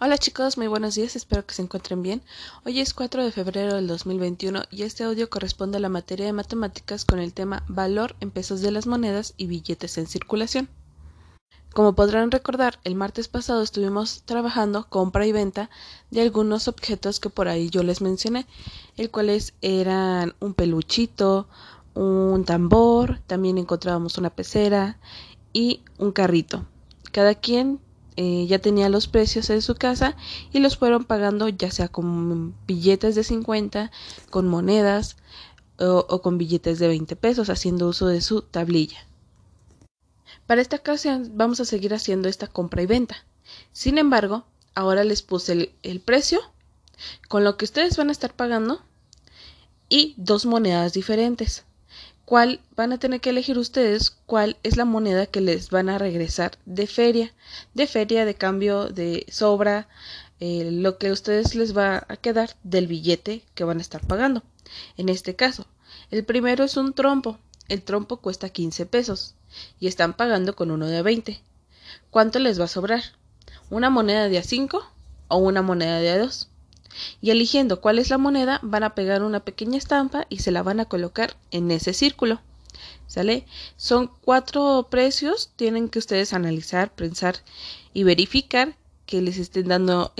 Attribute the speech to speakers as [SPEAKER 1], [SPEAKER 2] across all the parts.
[SPEAKER 1] Hola chicos, muy buenos días, espero que se encuentren bien. Hoy es 4 de febrero del 2021 y este audio corresponde a la materia de matemáticas con el tema valor en pesos de las monedas y billetes en circulación. Como podrán recordar, el martes pasado estuvimos trabajando compra y venta de algunos objetos que por ahí yo les mencioné, el cuales eran un peluchito, un tambor, también encontrábamos una pecera y un carrito. Cada quien eh, ya tenía los precios en su casa y los fueron pagando ya sea con billetes de 50, con monedas o, con billetes de 20 pesos, haciendo uso de su tablilla. Para esta ocasión vamos a seguir haciendo esta compra y venta. Sin embargo, ahora les puse el precio con lo que ustedes van a estar pagando y dos monedas diferentes cuál van a tener que elegir ustedes cuál es la moneda que les van a regresar de feria, de feria de cambio de sobra, eh, lo que a ustedes les va a quedar del billete que van a estar pagando. En este caso, el primero es un trompo. El trompo cuesta 15 pesos y están pagando con uno de 20. ¿Cuánto les va a sobrar? ¿Una moneda de a 5 o una moneda de a 2? Y eligiendo cuál es la moneda van a pegar una pequeña estampa y se la van a colocar en ese círculo. ¿Sale? Son cuatro precios, tienen que ustedes analizar, pensar y verificar que les estén dando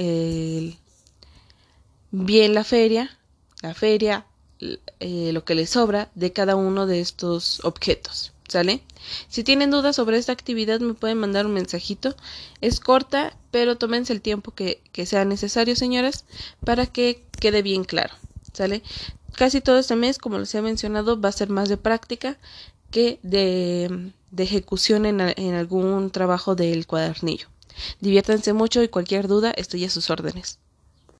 [SPEAKER 1] bien la feria, la feria, eh, lo que les sobra de cada uno de estos objetos. ¿Sale? Si tienen dudas sobre esta actividad me pueden mandar un mensajito. Es corta, pero tómense el tiempo que, sea necesario, señoras, para que quede bien claro. ¿Sale? Casi todo este mes, como les he mencionado, va a ser más de práctica que de, de ejecución en, en algún trabajo del cuadernillo. Diviértanse mucho y cualquier duda estoy a sus órdenes.